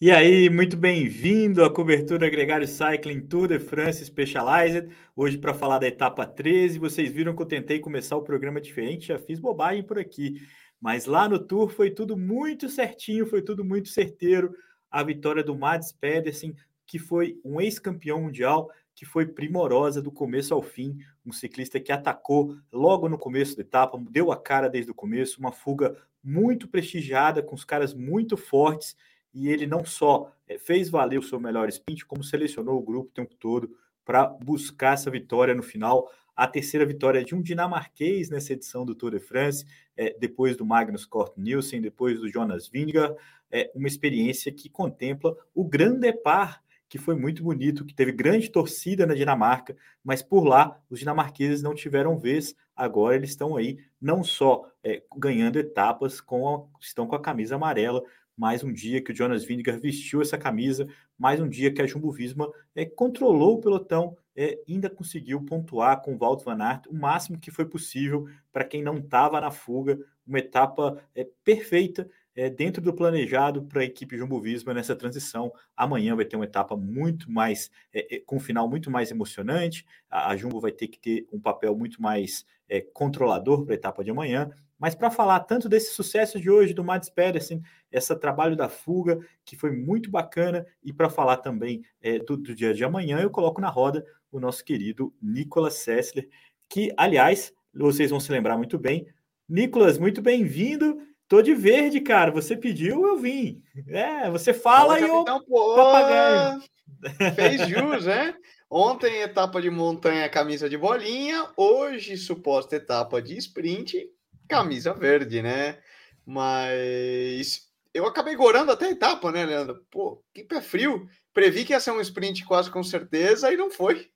E aí, muito bem-vindo à cobertura Gregário Cycling Tour de France Specialized. Hoje para falar da etapa 13. Vocês viram que eu tentei começar o programa diferente, já fiz bobagem por aqui. Mas lá no Tour foi tudo muito certinho, foi tudo muito certeiro. A vitória do Mads Pedersen, que foi um ex-campeão mundial, que foi primorosa do começo ao fim. Um ciclista que atacou logo no começo da etapa, deu a cara desde o começo, uma fuga muito prestigiada, com os caras muito fortes e ele não só eh, fez valer o seu melhor sprint, como selecionou o grupo o tempo todo para buscar essa vitória no final. A terceira vitória de um dinamarquês nessa edição do Tour de France, é, depois do Magnus Cort Nielsen, depois do Jonas Vingegaard, é uma experiência que contempla o Grand Depart, que foi muito bonito, que teve grande torcida na Dinamarca, mas por lá os dinamarqueses não tiveram vez. Agora eles estão aí não só é, ganhando etapas, com a, estão com a camisa amarela, mais um dia que o Jonas Vingegaard vestiu essa camisa, mais um dia que a Jumbo Visma é, controlou o pelotão, é, ainda conseguiu pontuar com o Walt Van Aert o máximo que foi possível para quem não estava na fuga, uma etapa é, perfeita é, dentro do planejado para a equipe Jumbo Visma nessa transição. Amanhã vai ter uma etapa muito mais, é, é, com um final muito mais emocionante. A, a, Jumbo vai ter que ter um papel muito mais é, controlador para a etapa de amanhã. Mas para falar tanto desse sucesso de hoje do Mads Pedersen, esse trabalho da fuga, que foi muito bacana, e para falar também é, do, do, dia de amanhã, eu coloco na roda o nosso querido Nicolas Sessler, que, aliás, vocês vão se lembrar muito bem. Nicolas, muito bem-vindo. Tô de verde, cara. Você pediu, eu vim. É, você fala, fala e eu pô, papagaio. Fez jus, né? Ontem etapa de montanha, camisa de bolinha. Hoje suposta etapa de sprint, camisa verde, né? Mas eu acabei gorando até a etapa, né, Leandro? Pô, que pé frio. Previ que ia ser um sprint quase com certeza e não foi.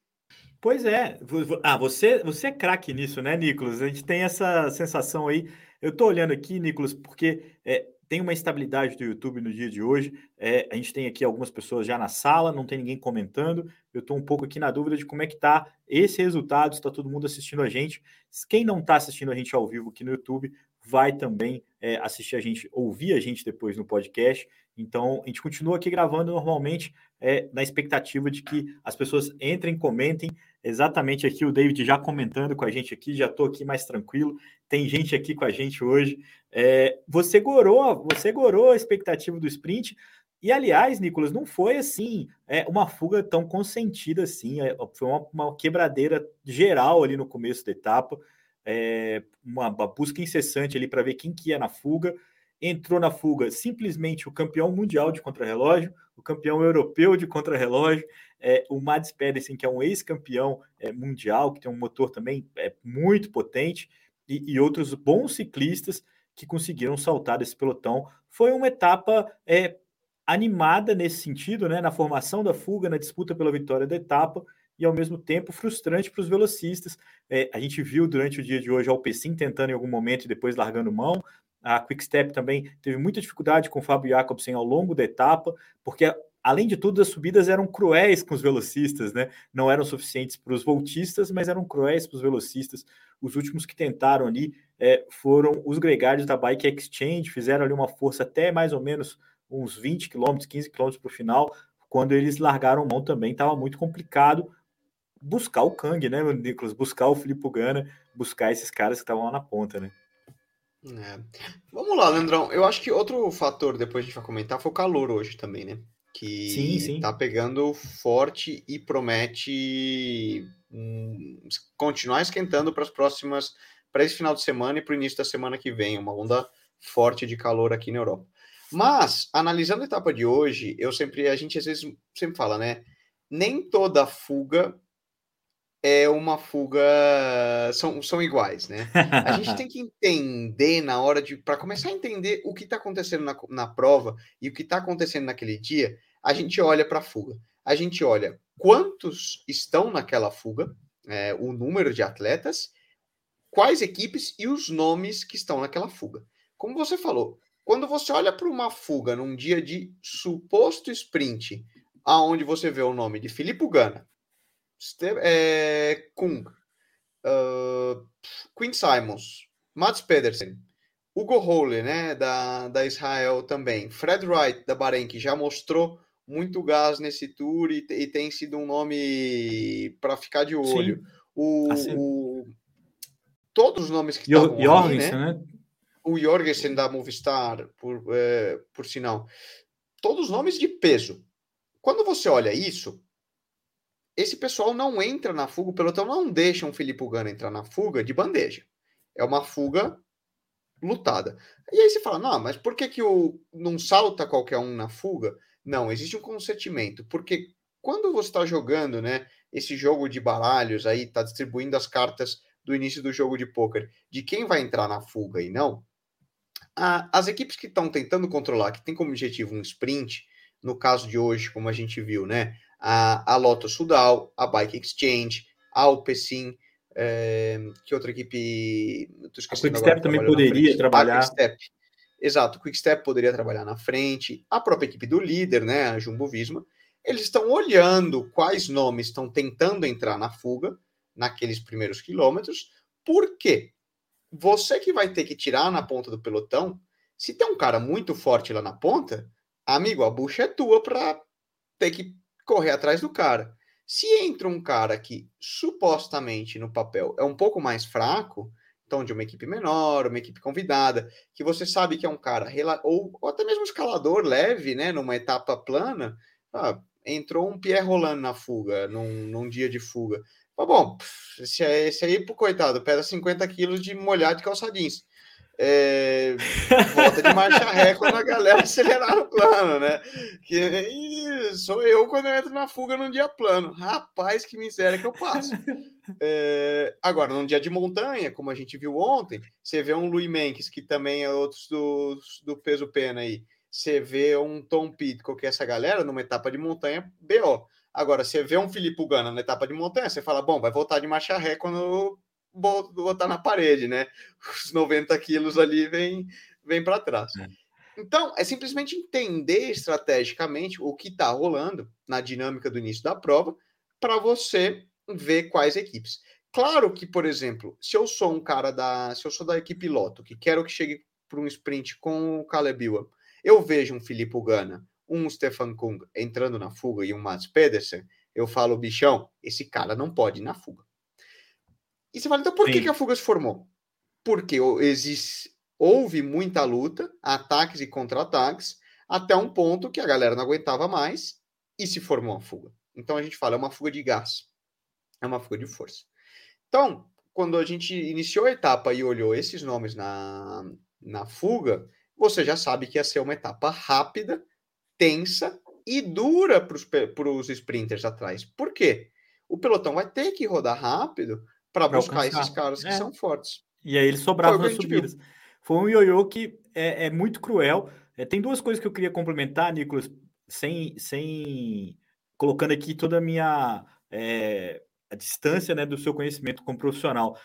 Pois é. Ah, você, você é craque nisso, né, Nicolas? A gente tem essa sensação aí. Eu tô olhando aqui, Nicolas, porque é, tem uma estabilidade do YouTube no dia de hoje. É, a gente tem aqui algumas pessoas já na sala, não tem ninguém comentando. Eu estou um pouco aqui na dúvida de como é que está esse resultado, está todo mundo assistindo a gente. Quem não está assistindo a gente ao vivo aqui no YouTube, vai também é, assistir a gente, ouvir a gente depois no podcast. Então, a gente continua aqui gravando normalmente, é, na expectativa de que as pessoas entrem, comentem. Exatamente aqui o David já comentando com a gente aqui, já estou aqui mais tranquilo. Tem gente aqui com a gente hoje. É, você gorou, você gorou a expectativa do sprint. E, aliás, Nicolas, não foi assim é, uma fuga tão consentida assim. É, foi uma, uma quebradeira geral ali no começo da etapa é, uma, uma, busca incessante ali para ver quem que ia na fuga. Entrou na fuga simplesmente o campeão mundial de contrarrelógio, o campeão europeu de contrarrelógio, é, o Mads Pedersen, que é um ex-campeão é, mundial, que tem um motor também é, muito potente, e, e, outros bons ciclistas que conseguiram saltar desse pelotão. Foi uma etapa é, animada nesse sentido, né, na formação da fuga, na disputa pela vitória da etapa, e ao mesmo tempo frustrante para os velocistas. É, a gente viu durante o dia de hoje a Alpecin tentando em algum momento e depois largando mão. A Quickstep também teve muita dificuldade com o Fábio Jacobsen ao longo da etapa, porque além de tudo as subidas eram cruéis com os velocistas, né? Não eram suficientes para os voltistas, mas eram cruéis para os velocistas. Os últimos que tentaram ali é, foram os gregários da Bike Exchange, fizeram ali uma força até mais ou menos uns 20 km, 15 km para o final. Quando eles largaram mão também estava muito complicado buscar o Kang, né, Nicolas? Buscar o Filipe Gana, buscar esses caras que estavam lá na ponta, né? É. Vamos lá, Leandrão. Eu acho que outro fator, depois a gente vai comentar, foi o calor hoje também, né? Que sim, sim. tá pegando forte e promete hum, continuar esquentando para as próximas, para esse final de semana e para o início da semana que vem, uma onda forte de calor aqui na Europa. Mas, analisando a etapa de hoje, eu sempre, a gente às vezes sempre fala, né? Nem toda fuga é uma fuga. São, são iguais, né? A gente tem que entender na hora de. Para começar a entender o que está acontecendo na, na prova e o que está acontecendo naquele dia, a gente olha para a fuga. A gente olha quantos estão naquela fuga, é, o número de atletas, quais equipes e os nomes que estão naquela fuga. Como você falou, quando você olha para uma fuga num dia de suposto sprint, aonde você vê o nome de Filipe Gana, é, Kung, uh, Quinn Simons, Mats Pedersen, Hugo Holle, né, da, da Israel também, Fred Wright, da Bahrein, que já mostrou muito gás nesse tour e, e tem sido um nome para ficar de olho. O, assim. o, todos os nomes que estão Jorgensen, né? né? O Jorgensen da Movistar, por, é, por sinal. Todos os nomes de peso. Quando você olha isso, esse pessoal não entra na fuga, o pelotão não deixa um Felipe Ugana entrar na fuga de bandeja. É uma fuga lutada. E aí você fala, não, mas por que, que o, não salta qualquer um na fuga? Não, existe um consentimento, porque quando você está jogando, né, esse jogo de baralhos aí, está distribuindo as cartas do início do jogo de pôquer, de quem vai entrar na fuga e não, a, as equipes que estão tentando controlar, que tem como objetivo um sprint, no caso de hoje, como a gente viu, né, a, a Lotto Sudal, a Bike Exchange, a Alpecin, é, que outra equipe. A Quickstep também poderia trabalhar. Quickstep. Exato, o Quickstep poderia trabalhar na frente, a própria equipe do líder, né, a Jumbo Visma, eles estão olhando quais nomes estão tentando entrar na fuga naqueles primeiros quilômetros, porque você que vai ter que tirar na ponta do pelotão, se tem um cara muito forte lá na ponta, amigo, a bucha é tua para ter que correr atrás do cara. Se entra um cara que supostamente no papel é um pouco mais fraco, então de uma equipe menor, uma equipe convidada, que você sabe que é um cara ou, ou até mesmo escalador leve, né, numa etapa plana, ah, entrou um Pierre Roland na fuga, num, num dia de fuga. Mas, bom, esse, esse aí, coitado, pesa 50 quilos de molhado de calçadinhos é, volta de marcha ré quando a galera acelerar o plano, né? Que sou eu quando eu entro na fuga num dia plano. Rapaz, que miséria que eu passo. É, agora, num dia de montanha, como a gente viu ontem, você vê um Louis Menkes, que também é outros do, do peso pena aí. Você vê um Tom Pitcock, que é essa galera, numa etapa de montanha, BO. Agora, você vê um Filipe Gana na etapa de montanha, você fala, bom, vai voltar de marcha ré quando botar na parede, né? Os 90 quilos ali vem, vem para trás. É. Então, é simplesmente entender estrategicamente o que está rolando na dinâmica do início da prova para você ver quais equipes. Claro que, por exemplo, se eu sou um cara da. Se eu sou da equipe Loto, que quero que chegue para um sprint com o Caleb Ewan, eu vejo um Filipe Gana, um Stefan Kung entrando na fuga e um Mats Pedersen, eu falo, bichão, esse cara não pode ir na fuga. E você fala, então por que, que a fuga se formou? Porque existe, houve muita luta, ataques e contra-ataques, até um ponto que a galera não aguentava mais e se formou a fuga. Então a gente fala, é uma fuga de gás, é uma fuga de força. Então, quando a gente iniciou a etapa e olhou esses nomes na, na fuga, você já sabe que ia ser uma etapa rápida, tensa e dura para os sprinters atrás. Por quê? O pelotão vai ter que rodar rápido para buscar alcançar. esses caras que é. são fortes. E aí eles sobravam nas subidas. Viu. Foi um ioiô que é, é muito cruel. É, tem duas coisas que eu queria complementar, Nicolas, sem, sem colocando aqui toda a minha é, a distância né, do seu conhecimento como profissional.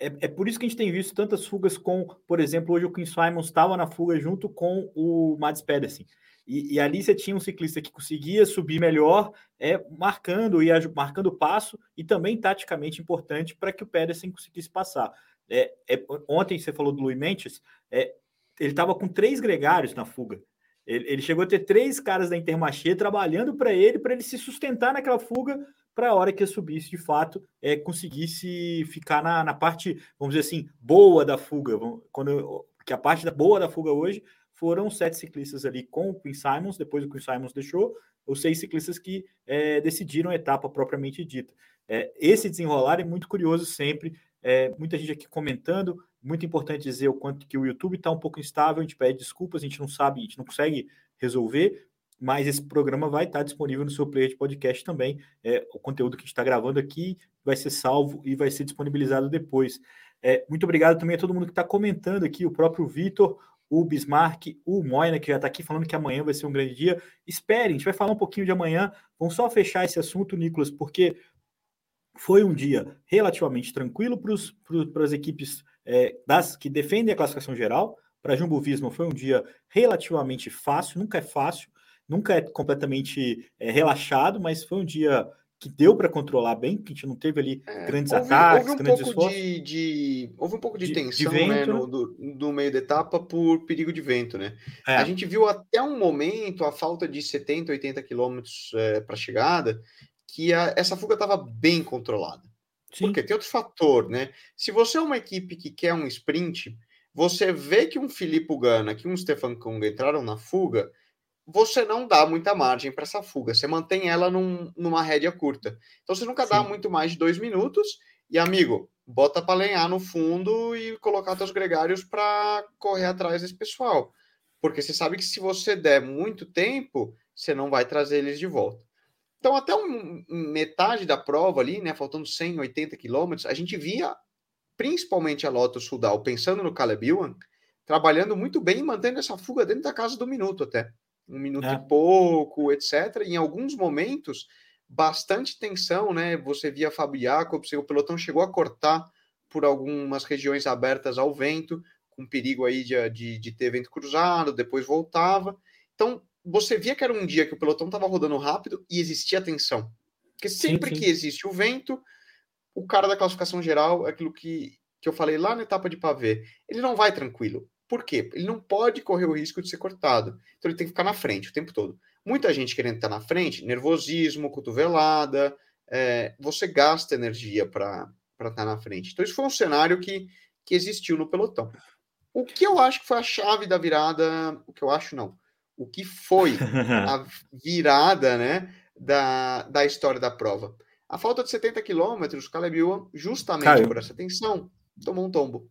É, é, por isso que a gente tem visto tantas fugas com, por exemplo, hoje o Quinn Simons estava na fuga junto com o Mads Pedersen. E, e, ali você tinha um ciclista que conseguia subir melhor, é, marcando e marcando passo, e também taticamente importante para que o Pedersen conseguisse passar. É, é, ontem você falou do Luiz Mendes, é, ele estava com três gregários na fuga. Ele, ele, chegou a ter três caras da Intermarché trabalhando para ele, para ele se sustentar naquela fuga, para a hora que ele subisse de fato, é, conseguisse ficar na, na parte, vamos dizer assim, boa da fuga. Quando, que a parte da boa da fuga hoje foram sete ciclistas ali com o Quinn Simons, depois o Quinn Simons deixou, os seis ciclistas que é, decidiram a etapa propriamente dita. É, esse desenrolar é muito curioso sempre, é, muita gente aqui comentando, muito importante dizer o quanto que o YouTube está um pouco instável, a gente pede desculpas, a gente não sabe, a gente não consegue resolver, mas esse programa vai estar disponível no seu player de podcast também. É, o conteúdo que a gente está gravando aqui vai ser salvo e vai ser disponibilizado depois. É, muito obrigado também a todo mundo que está comentando aqui, o próprio Vitor, o Bismarck, o Moina, que já está aqui falando que amanhã vai ser um grande dia. Espere, a gente vai falar um pouquinho de amanhã. Vamos só fechar esse assunto, Nicolas, porque Foi um dia relativamente tranquilo para as equipes é, das que defendem a classificação geral. Para Jumbo Visma foi um dia relativamente fácil, nunca é fácil, nunca é completamente é, relaxado, mas foi um dia que deu para controlar bem, que a gente não teve ali é, grandes houve, ataques, houve um grandes pouco de, de, Houve um pouco de, de tensão de né, no, do, do, meio da etapa por perigo de vento, né? É. A gente viu até um momento a falta de 70, 80 quilômetros é, para chegada, que a, essa fuga estava bem controlada. Sim. Porque tem outro fator, né? Se você é uma equipe que quer um sprint, você vê que um Filipe Gana, que um Stefan Kung entraram na fuga, você não dá muita margem para essa fuga, você mantém ela num, numa rédea curta. Então você nunca Sim. dá muito mais de dois minutos, e amigo, bota para lenhar no fundo e colocar seus gregários para correr atrás desse pessoal. Porque você sabe que se você der muito tempo, você não vai trazer eles de volta. Então, até um, metade da prova ali, né, faltando 180 quilômetros, a gente via principalmente a Lotus Sudal, pensando no Caleb Ewan, trabalhando muito bem e mantendo essa fuga dentro da casa do minuto até um minuto é. e pouco, etc. Em alguns momentos, bastante tensão, né? Você via Fábio Jacobs, o pelotão chegou a cortar por algumas regiões abertas ao vento, com perigo aí de, de, de ter vento cruzado, depois voltava. Então, você via que era um dia que o pelotão estava rodando rápido e existia tensão. Porque sempre sim, sim. que existe o vento, o cara da classificação geral, aquilo que, que eu falei lá na etapa de pavê, ele não vai tranquilo. Por quê? Ele não pode correr o risco de ser cortado. Então ele tem que ficar na frente o tempo todo. Muita gente querendo estar na frente, nervosismo, cotovelada, é, você gasta energia para estar na frente. Então, isso foi um cenário que, que existiu no pelotão. O que eu acho que foi a chave da virada, o que eu acho não, o que foi a virada né, da, da história da prova? A falta de 70 quilômetros, o Caleb Ewan, justamente Caiu. por essa tensão, tomou um tombo.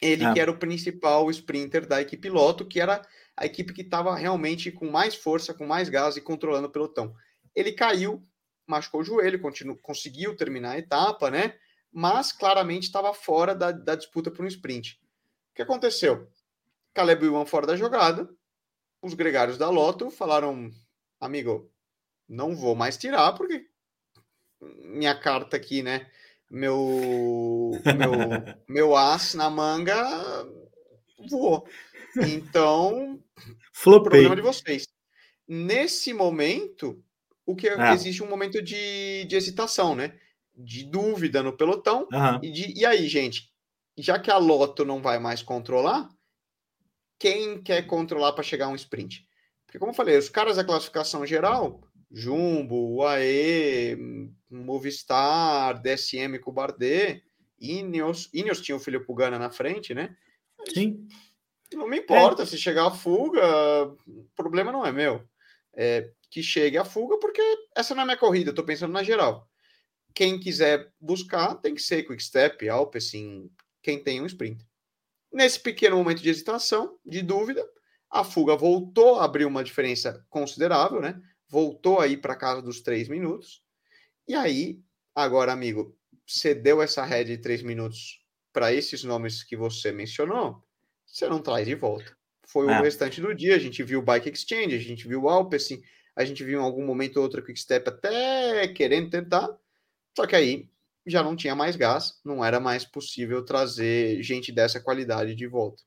Ele é. que era o principal sprinter da equipe Loto, que era a equipe que estava realmente com mais força, com mais gás e controlando o pelotão. Ele caiu, machucou o joelho, continu, conseguiu terminar a etapa, né? Mas claramente estava fora da, da disputa por um sprint. O que aconteceu? Caleb Ewan fora da jogada. Os gregários da Loto falaram: amigo, não vou mais tirar, porque minha carta aqui, né? Meu, meu, meu as na manga voou. Então, Flopei. problema de vocês. Nesse momento, o que é. existe um momento de, de hesitação, né? De dúvida no pelotão. Uhum. E, de, e aí, gente, já que a Loto não vai mais controlar, quem quer controlar para chegar a um sprint? Porque, como eu falei, os caras da classificação geral Jumbo, UAE, Movistar, DSM com o Bardet, Ineos, Ineos tinha o Felipe Pugana na frente, né? Sim. Não me importa é. se chegar a fuga, o problema não é meu. É que chegue a fuga, porque essa não é minha corrida, eu tô pensando na geral. Quem quiser buscar tem que ser Quick Step, Alpecin, quem tem um sprint. Nesse pequeno momento de hesitação, de dúvida, a fuga voltou a abrir uma diferença considerável, né? Voltou aí para casa dos três minutos. E aí, agora, amigo, você deu essa rede de três minutos para esses nomes que você mencionou, você não traz de volta. Foi é. o restante do dia. A gente viu o Bike Exchange, a gente viu o Alpecin, a gente viu em algum momento ou outro Quick Step até querendo tentar. Só que aí já não tinha mais gás, não era mais possível trazer gente dessa qualidade de volta.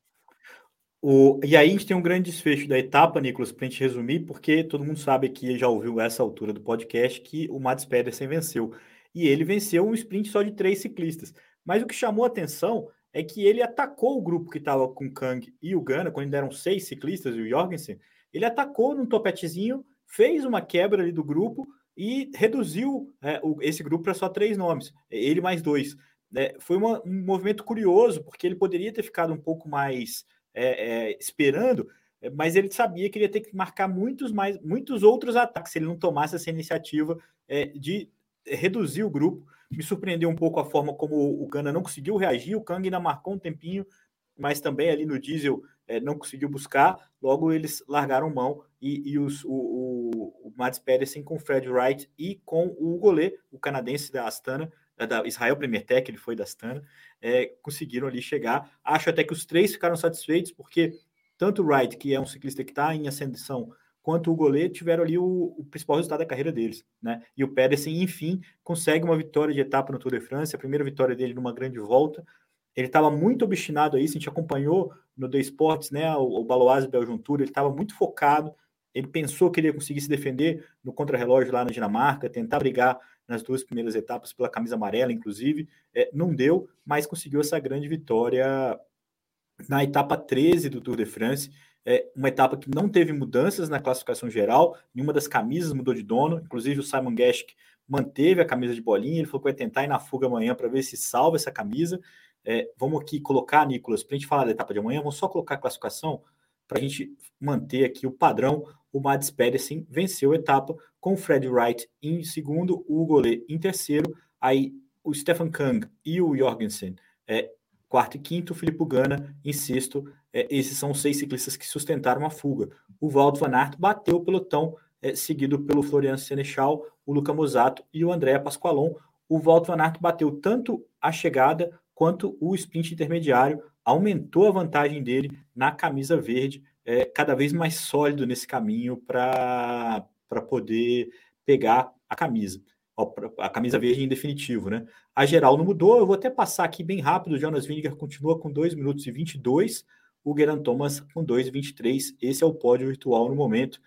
O, e aí a gente tem um grande desfecho da etapa, Nicolas, para a gente resumir, porque todo mundo sabe que já ouviu essa altura do podcast que o Mads Pedersen venceu. E ele venceu um sprint só de três ciclistas. Mas o que chamou a atenção é que ele atacou o grupo que estava com o Kang e o Gana, quando deram seis ciclistas e o Jorgensen, ele atacou num topetezinho, fez uma quebra ali do grupo e reduziu é, o, esse grupo para só três nomes, ele mais dois. É, foi uma, um movimento curioso, porque ele poderia ter ficado um pouco mais é, é, esperando, é, mas ele sabia que ele ia ter que marcar muitos mais, muitos outros ataques se ele não tomasse essa iniciativa é, de reduzir o grupo. Me surpreendeu um pouco a forma como o Gana não conseguiu reagir, o Kang ainda marcou um tempinho, mas também ali no diesel é, não conseguiu buscar, logo eles largaram mão e, e os, o, o, o Pedersen com o Fred Wright e com o Golê, o canadense da Astana, da Israel Premier Tech, ele foi da Astana, é, conseguiram ali chegar. Acho até que os três ficaram satisfeitos, porque tanto o Wright, que é um ciclista que está em ascensão, quanto o goleiro tiveram ali o, o, principal resultado da carreira deles, né? E o Pedersen, enfim, consegue uma vitória de etapa no Tour de France, a primeira vitória dele numa grande volta. Ele estava muito obstinado a isso, a gente acompanhou no The Sports, né? O, o Baloise Belgian Tour, ele estava muito focado, ele pensou que ele ia conseguir se defender no contrarrelógio lá na Dinamarca, tentar brigar nas duas primeiras etapas pela camisa amarela, inclusive. É, não deu, mas conseguiu essa grande vitória na etapa 13 do Tour de France é uma etapa que não teve mudanças na classificação geral, nenhuma das camisas mudou de dono, inclusive o Simon Geschke manteve a camisa de bolinha, ele falou que vai tentar ir na fuga amanhã para ver se salva essa camisa. É, vamos aqui colocar, Nicolas, para a gente falar da etapa de amanhã, vamos só colocar a classificação para a gente manter aqui o padrão. O Mads Pedersen venceu a etapa com o Fred Wright em segundo, o Gole em terceiro, aí o Stefan Kang e o Jorgensen é, quarto e quinto, o Filipe Gana em sexto. É, esses são os seis ciclistas que sustentaram a fuga. O Valdo Van Aert bateu o pelotão, é, seguido pelo Florian Senechal, o Luca Mosato e o André Pasqualon. O Valdo Van Aert bateu tanto a chegada quanto o sprint intermediário, aumentou a vantagem dele na camisa verde, é, cada vez mais sólido nesse caminho para poder pegar a camisa a camisa verde em definitivo, né? A geral não mudou, eu vou até passar aqui bem rápido. O Jonas Vingegaard continua com 2 minutos e 22, o Geran Thomas com 2,23. Esse é o pódio virtual no momento.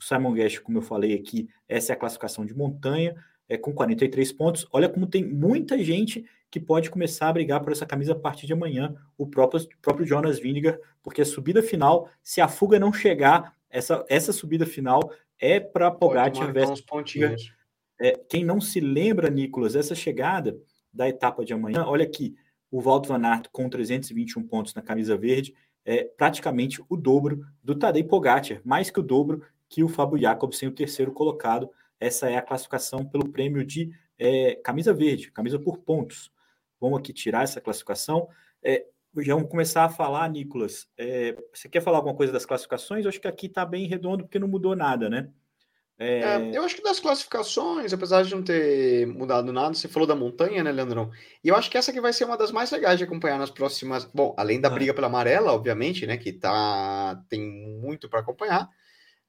O Simon Guest, como eu falei aqui, essa é a classificação de montanha, é com 43 pontos. Olha como tem muita gente que pode começar a brigar por essa camisa a partir de amanhã, o próprio, próprio Jonas Vingegaard, porque a subida final, se a fuga não chegar, essa, essa subida final é para Pogacar versus pontinhos. É, quem não se lembra, Nicolas, essa chegada da etapa de amanhã, olha aqui, o Walter Van Aert com 321 pontos na camisa verde, é praticamente o dobro do Tadej Pogacar, mais que o dobro que o Fábio Jacobsen, o terceiro colocado. Essa é a classificação pelo prêmio de é, camisa verde, camisa por pontos. Vamos aqui tirar essa classificação. É, já vamos começar a falar, Nicolas. É, você quer falar alguma coisa das classificações? Eu acho que aqui está bem redondo porque não mudou nada, né? É... É, eu acho que das classificações, apesar de não ter mudado nada, você falou da montanha, né, Leandrão? E eu acho que essa que vai ser uma das mais legais de acompanhar nas próximas. Bom, além da briga pela amarela, obviamente, né, que tá tem muito para acompanhar.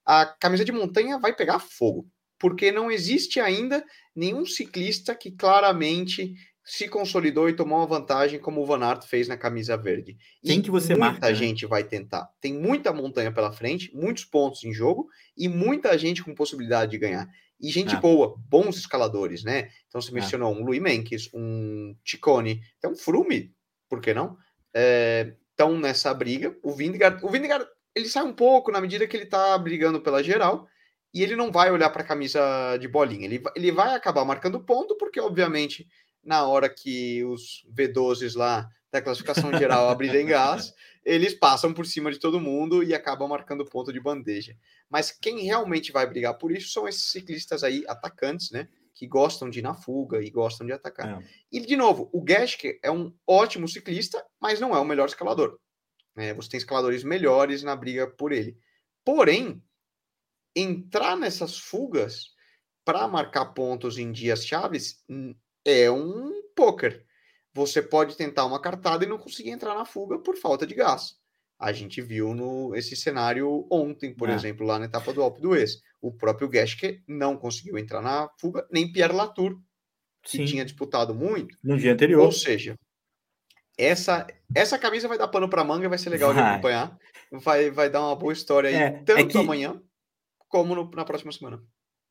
A camisa de montanha vai pegar fogo, porque não existe ainda nenhum ciclista que claramente se consolidou e tomou uma vantagem como o Van Aert fez na camisa verde. Quem que você muita marca? Né? gente vai tentar. Tem muita montanha pela frente, muitos pontos em jogo e muita gente com possibilidade de ganhar. E gente ah. boa, bons escaladores, né? Então você ah. mencionou um Louis Menkes, um Ticone, então um Frume, por que não? Estão é, nessa briga. O Vingegaard, o Vingegaard, ele sai um pouco na medida que ele está brigando pela geral, e ele não vai olhar para a camisa de bolinha. Ele, ele vai acabar marcando ponto, porque, obviamente, na hora que os V12s lá da classificação geral abrirem gás, eles passam por cima de todo mundo e acabam marcando ponto de bandeja. Mas quem realmente vai brigar por isso são esses ciclistas aí, atacantes, né? Que gostam de ir na fuga e gostam de atacar. É. E, de novo, o Geschke é um ótimo ciclista, mas não é o melhor escalador. É, você tem escaladores melhores na briga por ele. Porém, entrar nessas fugas para marcar pontos em dias chaves é um poker. Você pode tentar uma cartada e não conseguir entrar na fuga por falta de gás. A gente viu no esse cenário ontem, por é. exemplo, lá na etapa do Alpe d'Huez. O próprio Geschke não conseguiu entrar na fuga, nem Pierre Latour, que Sim. tinha disputado muito. No dia anterior. Ou seja, essa essa camisa vai dar pano para manga, vai ser legal vai. de acompanhar. Vai, vai dar uma boa história aí, é, é tanto é que... amanhã como no, na próxima semana.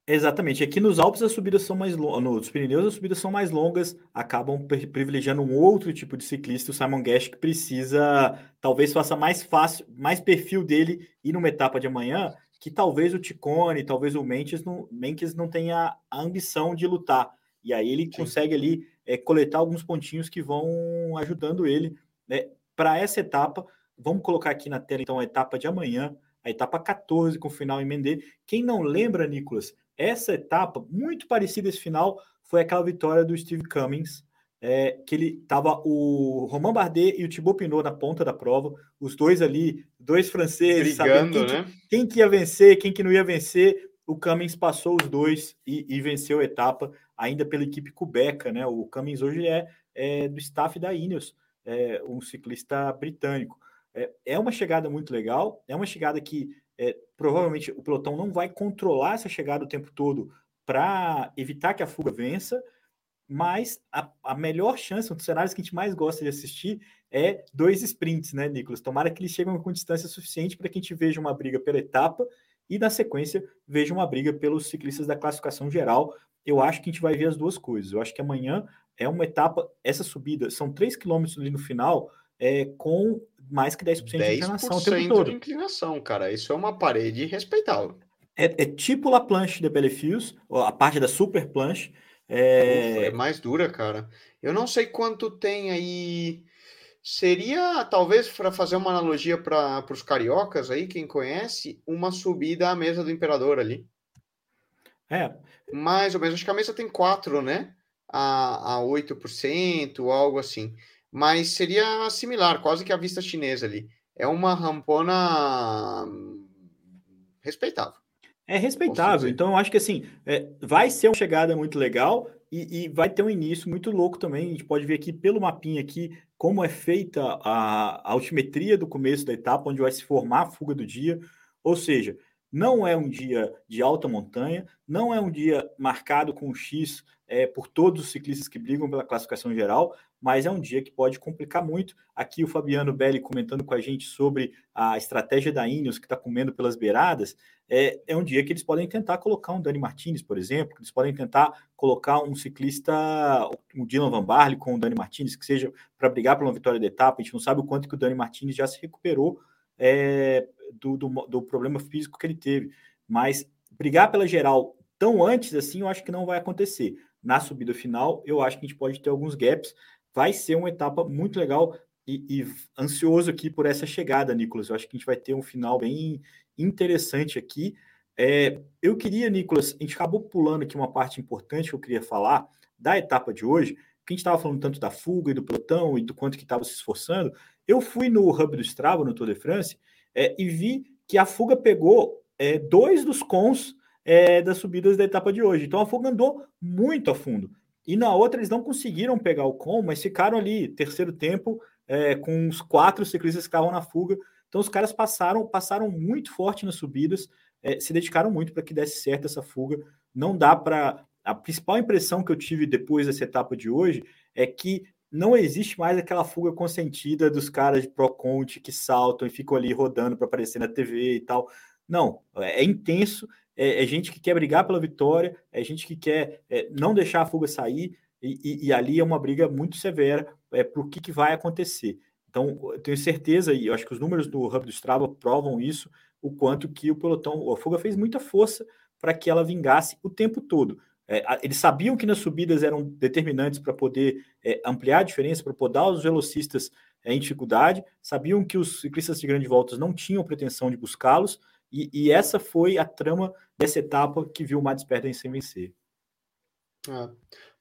Exatamente. Aqui nos Alpes as subidas são mais longas, nos Pirineus as subidas são mais longas, acabam privilegiando um outro tipo de ciclista. O Simon Guest que precisa, talvez faça mais fácil, mais perfil dele ir numa etapa de amanhã, que talvez o Ticone, talvez o Mendes não, Mendes não tenha a ambição de lutar. E aí ele Sim. consegue ali é, coletar alguns pontinhos que vão ajudando ele né, para essa etapa. Vamos colocar aqui na tela então a etapa de amanhã, a etapa 14 com o final em Mendê. Quem não lembra, Nicolas, essa etapa, muito parecida esse final, foi aquela vitória do Steve Cummings, é, que ele tava o Romain Bardet e o Thibaut Pinot na ponta da prova, os dois ali, dois franceses, Brigando, quem, né? que, quem que ia vencer, quem que não ia vencer, o Cummings passou os dois e, e venceu a etapa, ainda pela equipe cubeca, né? O Cummings hoje é, é do staff da Ineos, é um ciclista britânico. É, é uma chegada muito legal, é uma chegada que é, provavelmente o pelotão não vai controlar essa chegada o tempo todo para evitar que a fuga vença, mas a, a, melhor chance, um dos cenários que a gente mais gosta de assistir é dois sprints, né, Nicolas? Tomara que eles cheguem com distância suficiente para que a gente veja uma briga pela etapa e, na sequência, veja uma briga pelos ciclistas da classificação geral. Eu acho que a gente vai ver as duas coisas. Eu acho que amanhã é uma etapa, essa subida, são 3 quilômetros ali no final, é, com mais que 10%, 10 de inclinação o tempo todo. de inclinação, cara. Isso é uma parede respeitável. É, é tipo La Planche de Bellefius, a parte da Super Planche. É... Ufa, é mais dura, cara. Eu não sei quanto tem aí. Seria, talvez, para fazer uma analogia para os cariocas aí, quem conhece, uma subida à mesa do imperador ali. É. Mais ou menos. Acho que a mesa tem 4, né? A, a 8%, algo assim. Mas seria similar, quase que a vista chinesa ali. É uma rampona hum, respeitável. É respeitável. Então, eu acho que assim, é, vai ser uma chegada muito legal e, e, vai ter um início muito louco também. A gente pode ver aqui pelo mapinha aqui como é feita a, a altimetria do começo da etapa, onde vai se formar a fuga do dia. Ou seja, não é um dia de alta montanha, não é um dia marcado com um X é, por todos os ciclistas que brigam pela classificação geral, mas é um dia que pode complicar muito. Aqui o Fabiano Belli comentando com a gente sobre a estratégia da Ineos, que está comendo pelas beiradas, é, é um dia que eles podem tentar colocar um Dani Martinez, por exemplo, eles podem tentar colocar um ciclista, o Dylan Van Barley com o Dani Martinez, que seja para brigar pela vitória da etapa, a gente não sabe o quanto que o Dani Martinez já se recuperou é, do, do, do problema físico que ele teve, mas brigar pela geral tão antes assim, eu acho que não vai acontecer. Na subida final, eu acho que a gente pode ter alguns gaps, vai ser uma etapa muito legal e, e, ansioso aqui por essa chegada, Nicolas. Eu acho que a gente vai ter um final bem interessante aqui. É, eu queria, Nicolas, a gente acabou pulando aqui uma parte importante que eu queria falar da etapa de hoje, que a gente estava falando tanto da fuga e do pelotão e do quanto que estava se esforçando. Eu fui no hub do Strava, no Tour de France, é, e vi que a fuga pegou é, dois dos cons é, das subidas da etapa de hoje. Então a fuga andou muito a fundo. E na outra eles não conseguiram pegar o com, mas ficaram ali, terceiro tempo, é, com os quatro ciclistas que estavam na fuga. Então os caras passaram, passaram muito forte nas subidas, é, se dedicaram muito para que desse certo essa fuga. Não dá para. A principal impressão que eu tive depois dessa etapa de hoje é que não existe mais aquela fuga consentida dos caras de Pro Conte que saltam e ficam ali rodando para aparecer na TV e tal. Não, é intenso, é, é, gente que quer brigar pela vitória, é gente que quer é, não deixar a fuga sair, e, e, e, ali é uma briga muito severa é, para o que, que vai acontecer. Então, eu tenho certeza, e eu acho que os números do Hub do Strava provam isso, o quanto que o pelotão, a fuga fez muita força para que ela vingasse o tempo todo. É, eles sabiam que nas subidas eram determinantes para poder é, ampliar a diferença, para poder dar os velocistas é, em dificuldade, sabiam que os ciclistas de grandes voltas não tinham pretensão de buscá-los, e, e, essa foi a trama dessa etapa que viu o Mads Pedersen sem vencer. Ah.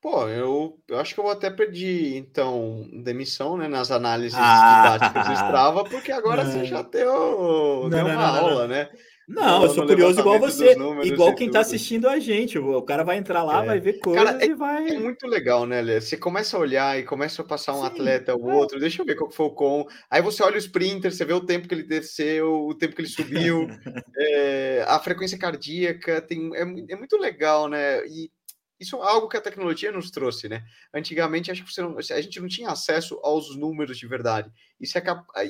Pô, eu, eu acho que eu vou até pedir, então, demissão, né, nas análises ah. didáticas do Strava, porque agora não. você já deu, não, deu não, uma aula, né? Não, eu sou curioso igual você, igual quem está assistindo a gente. O cara vai entrar lá, é. vai ver coisas cara, é, e vai. É muito legal, né, Lê? Você começa a olhar e começa a passar um Sim, atleta, o é. outro, deixa eu ver qual foi o com. Aí você olha o sprinter, você vê o tempo que ele desceu, o tempo que ele subiu, é, a frequência cardíaca, tem, é, é muito legal, né? E isso é algo que a tecnologia nos trouxe, né? Antigamente, acho que não, a gente não tinha acesso aos números de verdade. Isso é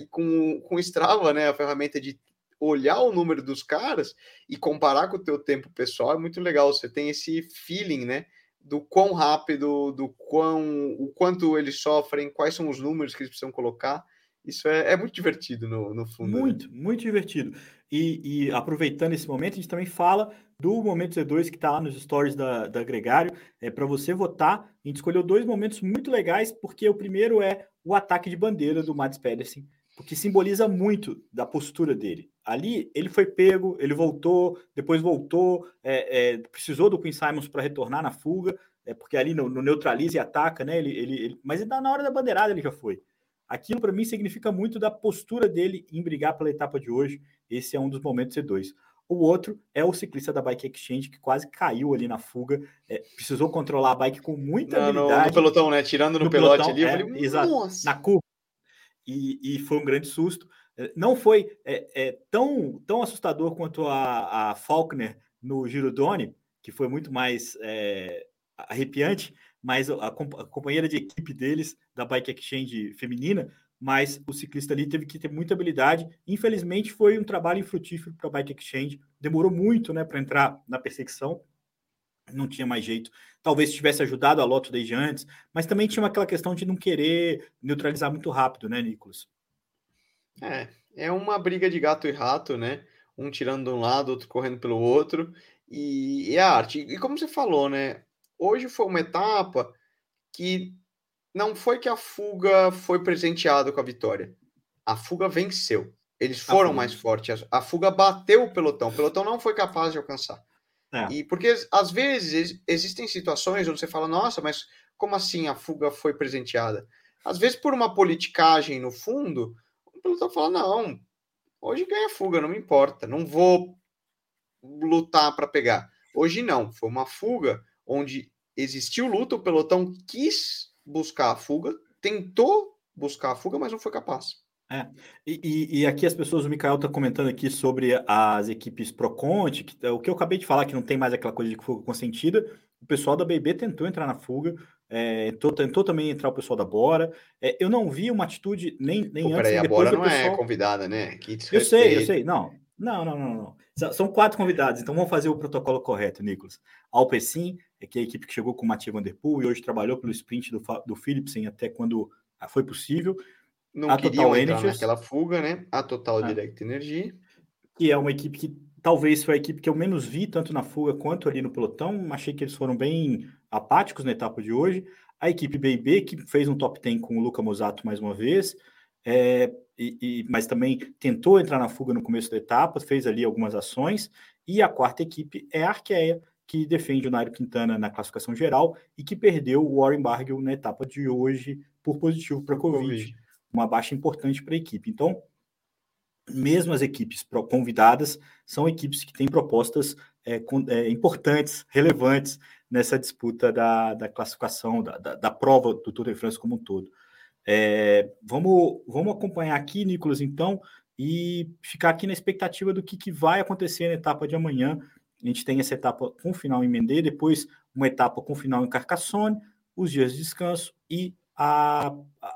com, com o Strava, né? A ferramenta de olhar o número dos caras e comparar com o teu tempo pessoal é muito legal. Você tem esse feeling, né? Do quão rápido, do quão, o quanto eles sofrem, quais são os números que eles precisam colocar. Isso é, é muito divertido no, no fundo. Né? Muito, né? muito divertido. E, e, aproveitando esse momento, a gente também fala do Momento Z2 que está lá nos stories da, da Gregário. É para você votar. A gente escolheu dois momentos muito legais, porque o primeiro é o ataque de bandeira do Mads Pedersen, porque simboliza muito da postura dele. Ali ele foi pego, ele voltou, depois voltou, é, é, precisou do Queen Simons para retornar na fuga, é, porque ali no, no neutraliza e ataca, né? Ele, ele, ele, mas na hora da bandeirada ele já foi. Aquilo para mim significa muito da postura dele em brigar pela etapa de hoje. Esse é um dos momentos C2. O outro é o ciclista da Bike Exchange, que quase caiu ali na fuga. É, precisou controlar a bike com muita não, habilidade. No, no pelotão, né? Tirando no, no pelote pelotão, ali, é, falei, exato, na curva. E, e, foi um grande susto. Não foi é, é, tão, tão assustador quanto a, a Faulkner no Giro Doni, que foi muito mais é, arrepiante, mas a, a, companheira de equipe deles, da Bike Exchange feminina, mas o ciclista ali teve que ter muita habilidade. Infelizmente, foi um trabalho infrutífero para a Bike Exchange. Demorou muito né, para entrar na perseguição, não tinha mais jeito. Talvez tivesse ajudado a Loto desde antes, mas também tinha aquela questão de não querer neutralizar muito rápido, né, Nicolas? É, é uma briga de gato e rato, né? Um tirando de um lado, outro correndo pelo outro. E, e a arte. E como você falou, né? Hoje foi uma etapa que não foi que a fuga foi presenteada com a vitória. A fuga venceu. Eles foram mais fortes. A fuga bateu o pelotão. O pelotão não foi capaz de alcançar. É. E porque às vezes existem situações onde você fala, nossa, mas como assim a fuga foi presenteada? Às vezes, por uma politicagem no fundo, o pelotão fala, não, hoje ganha fuga, não me importa, não vou lutar para pegar. Hoje não, foi uma fuga onde existiu luta, o pelotão quis buscar a fuga, tentou buscar a fuga, mas não foi capaz. É. E, e, aqui as pessoas, o Mikael está comentando aqui sobre as equipes Proconte, que, o que eu acabei de falar, que não tem mais aquela coisa de fuga consentida. O pessoal da BB tentou entrar na fuga, é, tentou, tentou, também entrar o pessoal da Bora. É, eu não vi uma atitude nem, nem Pô, antes. Peraí, a Bora não é pessoal... é convidada, né? eu sei, eu sei. Não, não, não, não, não. São quatro convidados, então vamos fazer o protocolo correto, Nicolas. Alpecin, é que é a equipe que chegou com o Mathieu Van Der Poel e hoje trabalhou pelo sprint do, do Philipsen até quando foi possível. Não a Total Energies, naquela fuga, né? A Total é. Direct Energy. Que é uma equipe que talvez foi a equipe que eu menos vi, tanto na fuga quanto ali no pelotão. Achei que eles foram bem apáticos na etapa de hoje. A equipe BB, que fez um top 10 com o Luca Mosato mais uma vez. É, e, e, mas também tentou entrar na fuga no começo da etapa, fez ali algumas ações. E a quarta equipe é a Arqueia, que defende o Nairo Quintana na classificação geral e que perdeu o Warren Barguil na etapa de hoje por positivo para Covid. Covid. Uma baixa importante para a equipe. Então, mesmo as equipes convidadas são equipes que têm propostas é, é, importantes, relevantes nessa disputa da, da classificação, da, da, da, prova do Tour de France como um todo. É, vamos, vamos acompanhar aqui, Nicolas, então, e ficar aqui na expectativa do que, que vai acontecer na etapa de amanhã a gente tem essa etapa com final em Mendê, depois uma etapa com final em Carcassonne, os dias de descanso e a,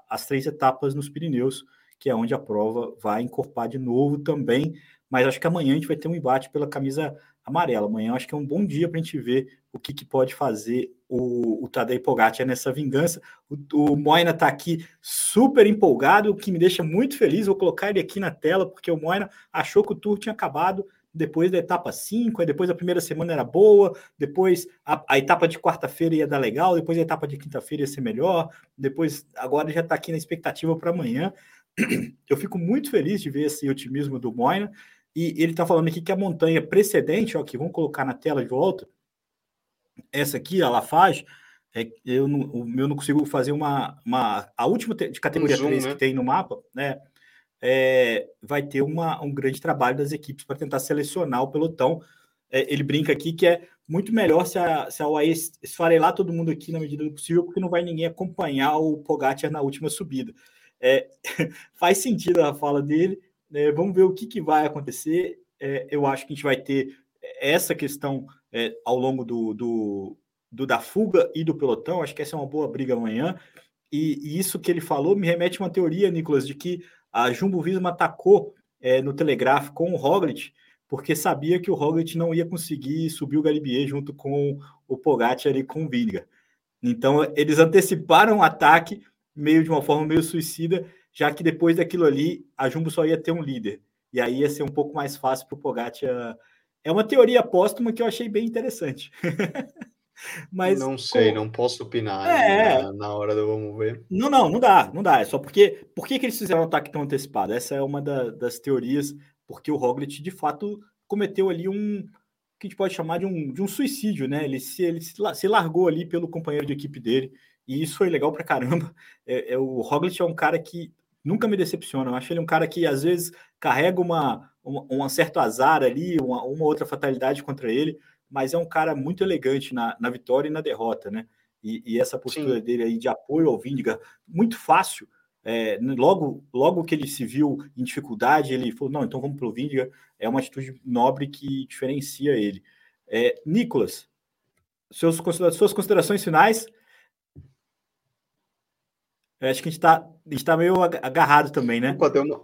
as três etapas nos Pirineus, que é onde a prova vai encorpar de novo também. Mas acho que amanhã a gente vai ter um embate pela camisa amarela. Amanhã acho que é um bom dia para a gente ver o que, que pode fazer o, o Tadej Pogacar nessa vingança. O, o Moina está aqui super empolgado, o que me deixa muito feliz. Vou colocar ele aqui na tela, porque o Moina achou que o Tour tinha acabado depois da etapa 5, aí depois a primeira semana era boa, depois a, a etapa de quarta-feira ia dar legal, depois a etapa de quinta-feira ia ser melhor, depois agora já está aqui na expectativa para amanhã. Eu fico muito feliz de ver esse otimismo do Moina, e ele está falando aqui que a montanha precedente, ó, que vamos colocar na tela de volta, essa aqui, a Lafage, é, eu não, o meu não consigo fazer uma, uma a última de categoria um zoom, 3 né? que tem no mapa, né? é, vai ter uma, um grande trabalho das equipes para tentar selecionar o pelotão. É, ele brinca aqui que é muito melhor se a, se a UAE esfarelar todo mundo aqui na medida do possível, porque não vai ninguém acompanhar o Pogacar na última subida. É, faz sentido a fala dele. Né? vamos ver o que, que vai acontecer. É, eu acho que a gente vai ter essa questão é, ao longo do, do, do, da fuga e do pelotão. Acho que essa é uma boa briga amanhã. E, e isso que ele falou me remete a uma teoria, Nicolas, de que a Jumbo Visma atacou é, no Telegraph com o Roglic, porque sabia que o Roglic não ia conseguir subir o Galibier junto com o Pogacar e com o Vinga. Então, eles anteciparam o ataque meio de uma forma meio suicida, já que depois daquilo ali, a Jumbo só ia ter um líder. E aí ia ser um pouco mais fácil para o Pogacar. É uma teoria póstuma que eu achei bem interessante. Mas não sei, não posso opinar é, na, na, hora do vamos ver. Não, não, não dá, não dá. É só porque por que, que eles fizeram um ataque tão antecipado? Essa é uma da, das teorias, porque o Roglic de fato cometeu ali um que a gente pode chamar de um, de um suicídio, né? Ele se, ele se largou ali pelo companheiro de equipe dele, e isso foi legal pra caramba. É, é, o Roglic é um cara que nunca me decepciona. Eu acho ele um cara que às vezes carrega uma, uma um certo azar ali, uma, uma outra fatalidade contra ele mas é um cara muito elegante na, na vitória e na derrota, né? E, e essa postura Sim. dele aí de apoio ao Vindiga, muito fácil. é, logo, logo que ele se viu em dificuldade, ele falou: não, então vamos para o Vindiga. É uma atitude nobre que diferencia ele. É, Nicolas, seus, suas considerações finais. Eu acho que a gente está tá meio agarrado também, né? Opa, deu uma...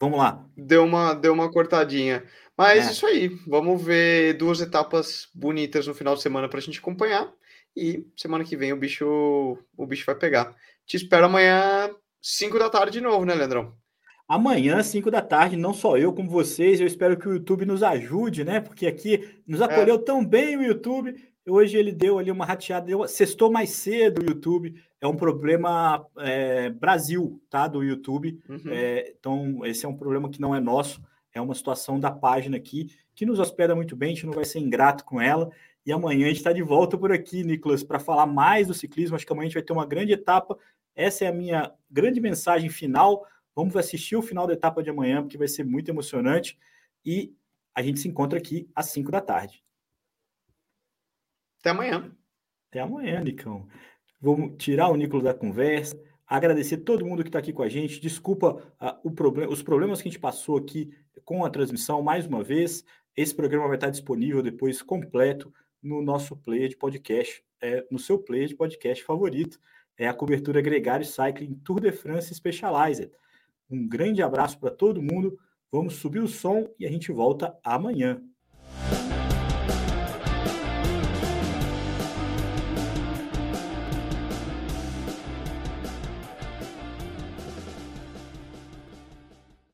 Vamos lá. Deu uma, deu uma cortadinha. Mas é. isso aí. Vamos ver duas etapas bonitas no final de semana para a gente acompanhar. E semana que vem o bicho, o bicho vai pegar. Te espero amanhã, 5 da tarde de novo, né, Leandrão? Amanhã, 5 da tarde, não só eu, como vocês. Eu espero que o YouTube nos ajude, né? Porque aqui nos é. acolheu é. tão bem o YouTube. Hoje ele deu ali uma rateada, deu, sextou mais cedo o YouTube. É um problema é, Brasil, tá? Do YouTube. Uhum. É, então, esse é um problema que não é nosso. É uma situação da página aqui que nos hospeda muito bem. A gente não vai ser ingrato com ela. E amanhã a gente está de volta por aqui, Nicolas, para falar mais do ciclismo. Acho que amanhã a gente vai ter uma grande etapa. Essa é a minha grande mensagem final. Vamos assistir o final da etapa de amanhã, porque vai ser muito emocionante. E a gente se encontra aqui às 5 da tarde. Até amanhã. Até amanhã, Nicão. Vamos tirar o Nicolas da conversa. Agradecer todo mundo que está aqui com a gente. Desculpa uh, o problema, os problemas que a gente passou aqui com a transmissão mais uma vez. Esse programa vai estar disponível depois completo no nosso player de podcast, é, no seu player de podcast favorito. É a cobertura Gregário Cycling Tour de France Specialized. Um grande abraço para todo mundo. Vamos subir o som e a gente volta amanhã.